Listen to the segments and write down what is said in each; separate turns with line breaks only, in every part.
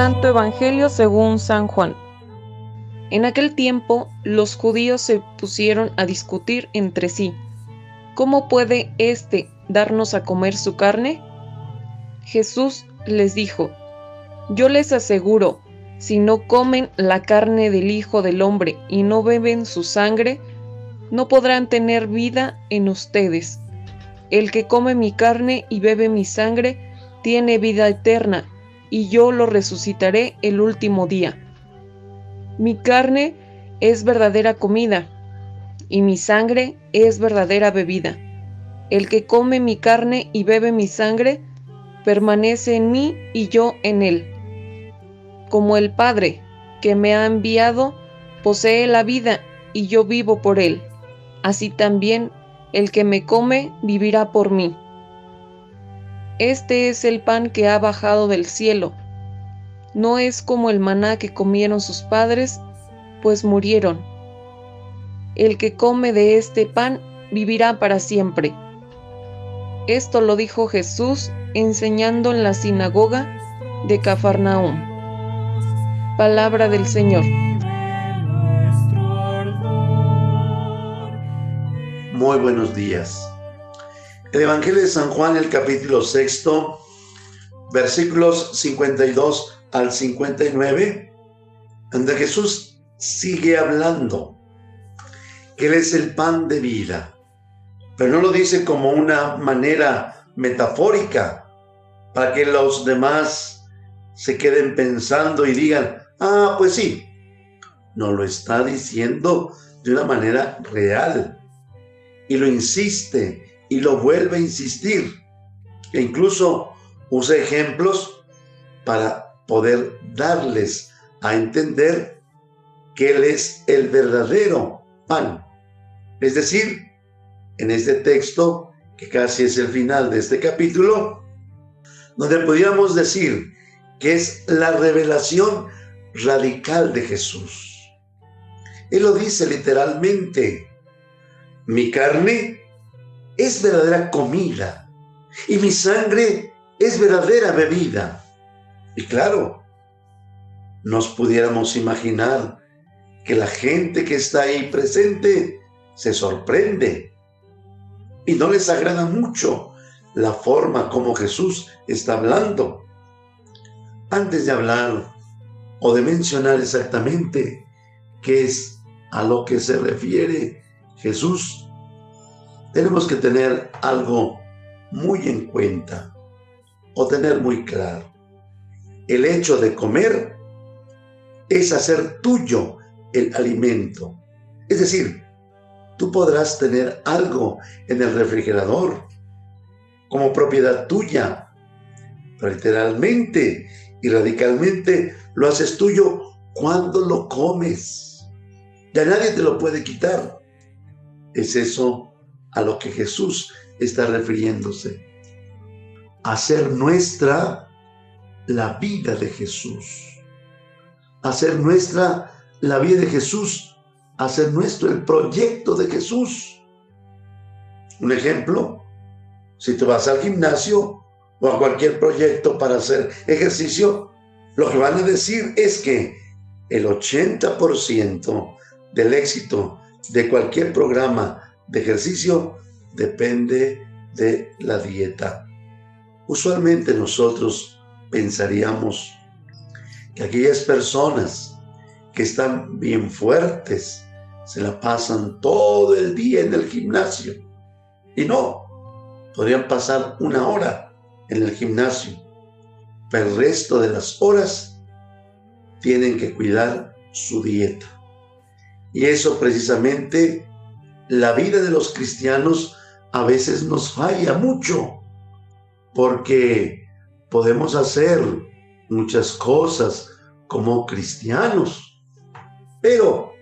Santo Evangelio según San Juan. En aquel tiempo los judíos se pusieron a discutir entre sí. ¿Cómo puede éste darnos a comer su carne? Jesús les dijo, Yo les aseguro, si no comen la carne del Hijo del Hombre y no beben su sangre, no podrán tener vida en ustedes. El que come mi carne y bebe mi sangre, tiene vida eterna, y yo lo resucitaré el último día. Mi carne es verdadera comida, y mi sangre es verdadera bebida. El que come mi carne y bebe mi sangre, permanece en mí y yo en él. Como el Padre, que me ha enviado, posee la vida y yo vivo por él. Así también el que me come vivirá por mí. Este es el pan que ha bajado del cielo. No es como el maná que comieron sus padres, pues murieron. El que come de este pan vivirá para siempre. Esto lo dijo Jesús enseñando en la sinagoga de Cafarnaúm. Palabra del Señor.
Muy buenos días. El Evangelio de San Juan, el capítulo sexto, versículos 52 al 59, donde Jesús sigue hablando que Él es el pan de vida, pero no lo dice como una manera metafórica para que los demás se queden pensando y digan, ah, pues sí, no lo está diciendo de una manera real y lo insiste y lo vuelve a insistir. E incluso usa ejemplos para poder darles a entender que Él es el verdadero pan. Es decir, en este texto, que casi es el final de este capítulo, donde podríamos decir que es la revelación radical de Jesús. Él lo dice literalmente, mi carne es verdadera comida y mi sangre es verdadera bebida. Y claro, nos pudiéramos imaginar que la gente que está ahí presente se sorprende y no les agrada mucho la forma como Jesús está hablando. Antes de hablar o de mencionar exactamente qué es a lo que se refiere Jesús, tenemos que tener algo muy en cuenta o tener muy claro. El hecho de comer es hacer tuyo el alimento. Es decir, tú podrás tener algo en el refrigerador como propiedad tuya, literalmente y radicalmente lo haces tuyo cuando lo comes. Ya nadie te lo puede quitar. Es eso a lo que Jesús está refiriéndose. Hacer nuestra la vida de Jesús. Hacer nuestra la vida de Jesús. Hacer nuestro el proyecto de Jesús. Un ejemplo, si tú vas al gimnasio o a cualquier proyecto para hacer ejercicio, lo que van a decir es que el 80% del éxito de cualquier programa de ejercicio depende de la dieta. Usualmente nosotros pensaríamos que aquellas personas que están bien fuertes se la pasan todo el día en el gimnasio. Y no, podrían pasar una hora en el gimnasio, pero el resto de las horas tienen que cuidar su dieta. Y eso precisamente la vida de los cristianos a veces nos falla mucho, porque podemos hacer muchas cosas como cristianos, pero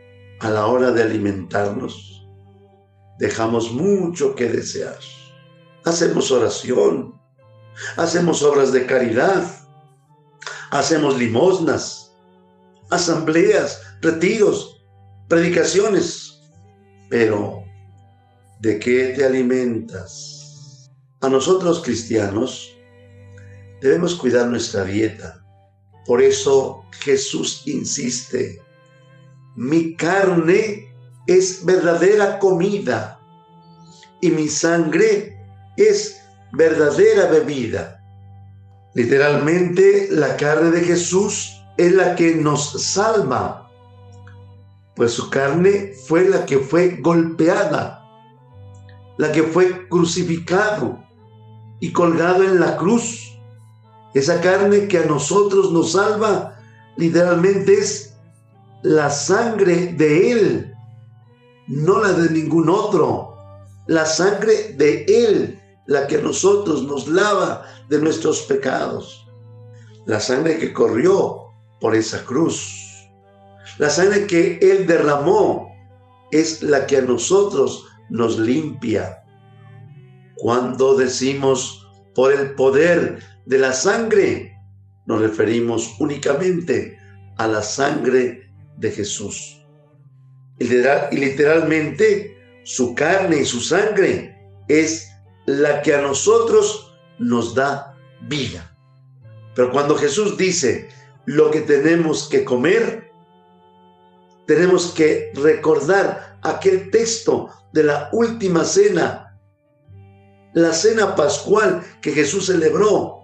a la hora de alimentarnos dejamos mucho que desear. Hacemos oración, hacemos obras de caridad, hacemos limosnas, asambleas, retiros, predicaciones, pero, ¿de qué te alimentas? A nosotros cristianos debemos cuidar nuestra dieta Por eso Jesús insiste, mi carne es verdadera comida y mi sangre es verdadera bebida. Literalmente, la carne de Jesús es la que nos salva, pues su carne fue la que fue golpeada, la que fue crucificado y colgado en la cruz. Esa carne que a nosotros nos salva, literalmente es la sangre de Él, no la de ningún otro. La sangre de Él, la que a nosotros nos lava de nuestros pecados. La sangre que corrió por esa cruz. La sangre que Él derramó es la que a nosotros nos limpia. Cuando decimos por el poder de la sangre, nos referimos únicamente a la sangre de Jesús. Y literalmente su carne y su sangre es la que a nosotros nos da vida. Pero cuando Jesús dice lo que tenemos que comer, tenemos que recordar aquel texto de la última cena, la cena pascual que Jesús celebró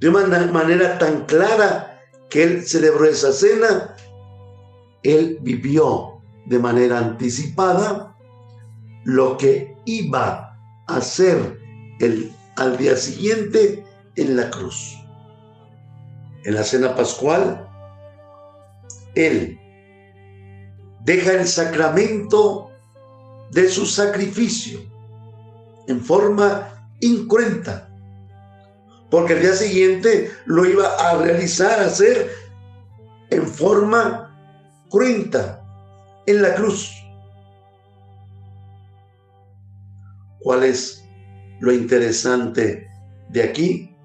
de una manera tan clara que él celebró esa cena él vivió de manera anticipada lo que iba a hacer el, al día siguiente en la cruz. En la cena pascual, Él deja el sacramento de su sacrificio en forma incruenta, porque el día siguiente lo iba a realizar, a hacer en forma cruenta en la cruz. ¿Cuál es lo interesante de aquí?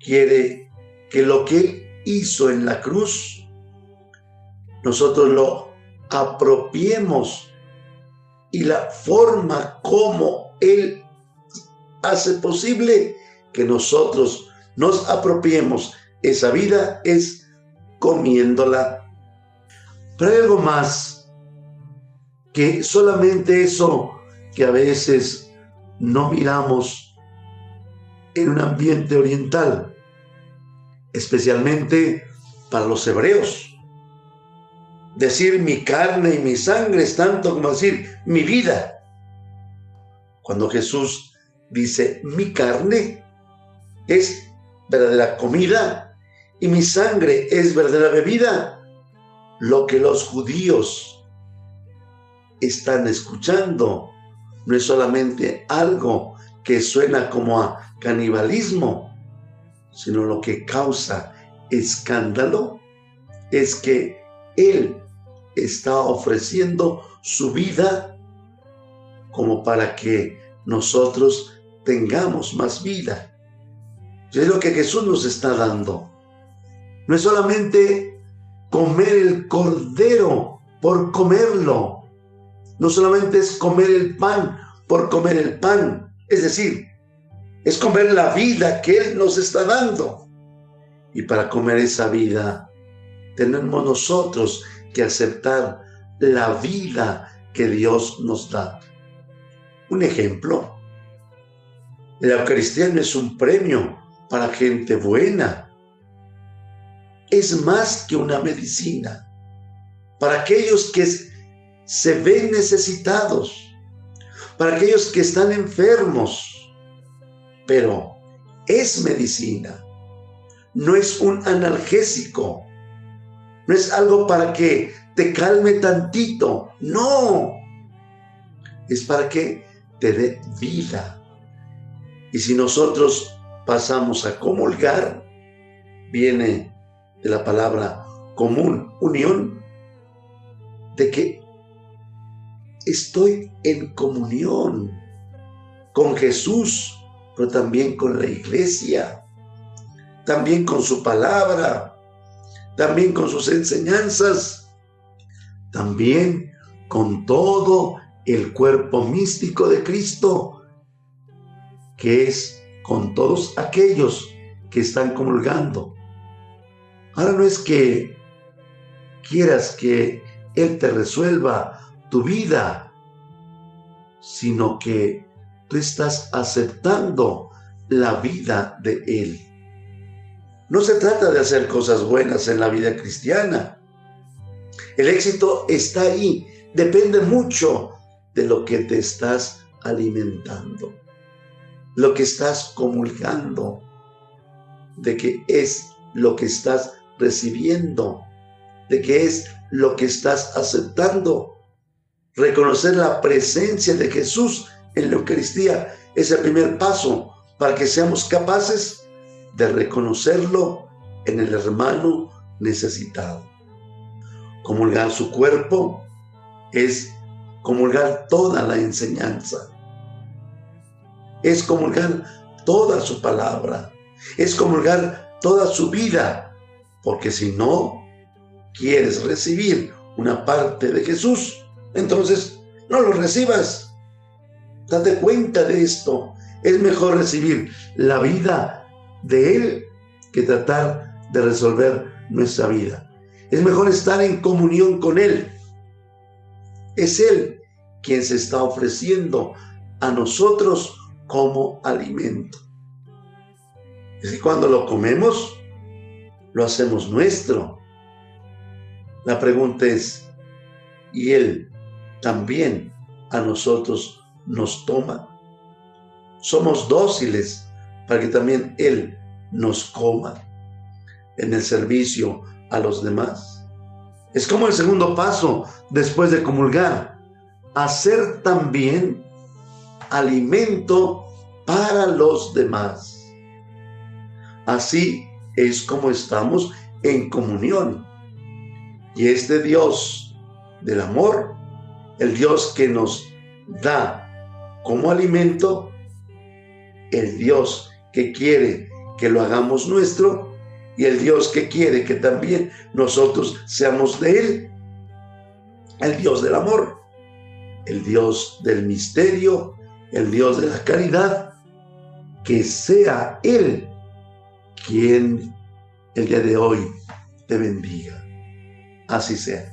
Quiere que lo que hizo en la cruz, nosotros lo apropiemos y la forma como Él hace posible que nosotros nos apropiemos esa vida es comiéndola pero hay algo más que solamente eso que a veces no miramos en un ambiente oriental, especialmente para los hebreos. Decir mi carne y mi sangre es tanto como decir mi vida. Cuando Jesús dice mi carne es verdadera comida y mi sangre es verdadera bebida, lo que los judíos están escuchando no es solamente algo que suena como a canibalismo, sino lo que causa escándalo es que Él está ofreciendo su vida como para que nosotros tengamos más vida. Es lo que Jesús nos está dando. No es solamente comer el cordero por comerlo. No solamente es comer el pan por comer el pan, es decir, es comer la vida que Él nos está dando. Y para comer esa vida, tenemos nosotros que aceptar la vida que Dios nos da. Un ejemplo, la Eucaristía no es un premio para gente buena, es más que una medicina. Para aquellos que se ven necesitados, para aquellos que están enfermos, pero es medicina, no es un analgésico, no es algo para que te calme tantito, no, es para que te dé vida. Y si nosotros pasamos a comulgar, viene de la palabra común, unión, de que estoy en comunión con Jesús, pero también con la iglesia, también con su palabra, también con sus enseñanzas, también con todo el cuerpo místico de Cristo, que es con todos aquellos que están comulgando Ahora no es que quieras que Él te resuelva tu vida, sino que tú estás aceptando la vida de Él. No se trata de hacer cosas buenas en la vida cristiana. El éxito está ahí, depende mucho de lo que te estás alimentando, lo que estás comulgando, de que es lo que estás recibiendo, de que es lo que estás aceptando. Reconocer la presencia de Jesús en la Eucaristía es el primer paso para que seamos capaces de reconocerlo en el hermano necesitado. Comulgar su cuerpo es comulgar toda la enseñanza. Es comulgar toda su palabra. Es comulgar toda su vida. Porque si no quieres recibir una parte de Jesús, entonces no lo recibas. Date cuenta de esto. Es mejor recibir la vida de Él que tratar de resolver nuestra vida. Es mejor estar en comunión con Él es Él quien se está ofreciendo a nosotros como alimento. Es cuando lo comemos, lo hacemos nuestro. La pregunta es, ¿y Él también a nosotros nos toma? Somos dóciles para que también Él nos coma en el servicio a los demás. Es como el segundo paso después de comulgar, hacer también alimento para los demás. Así es como estamos en comunión. Y este Dios del amor, el Dios que nos da como alimento, el Dios que quiere que lo hagamos nuestro, y el Dios que quiere que también nosotros seamos de Él. El Dios del amor, el Dios del misterio, el Dios de la caridad, que sea Él quien el día de hoy te bendiga. Así sea.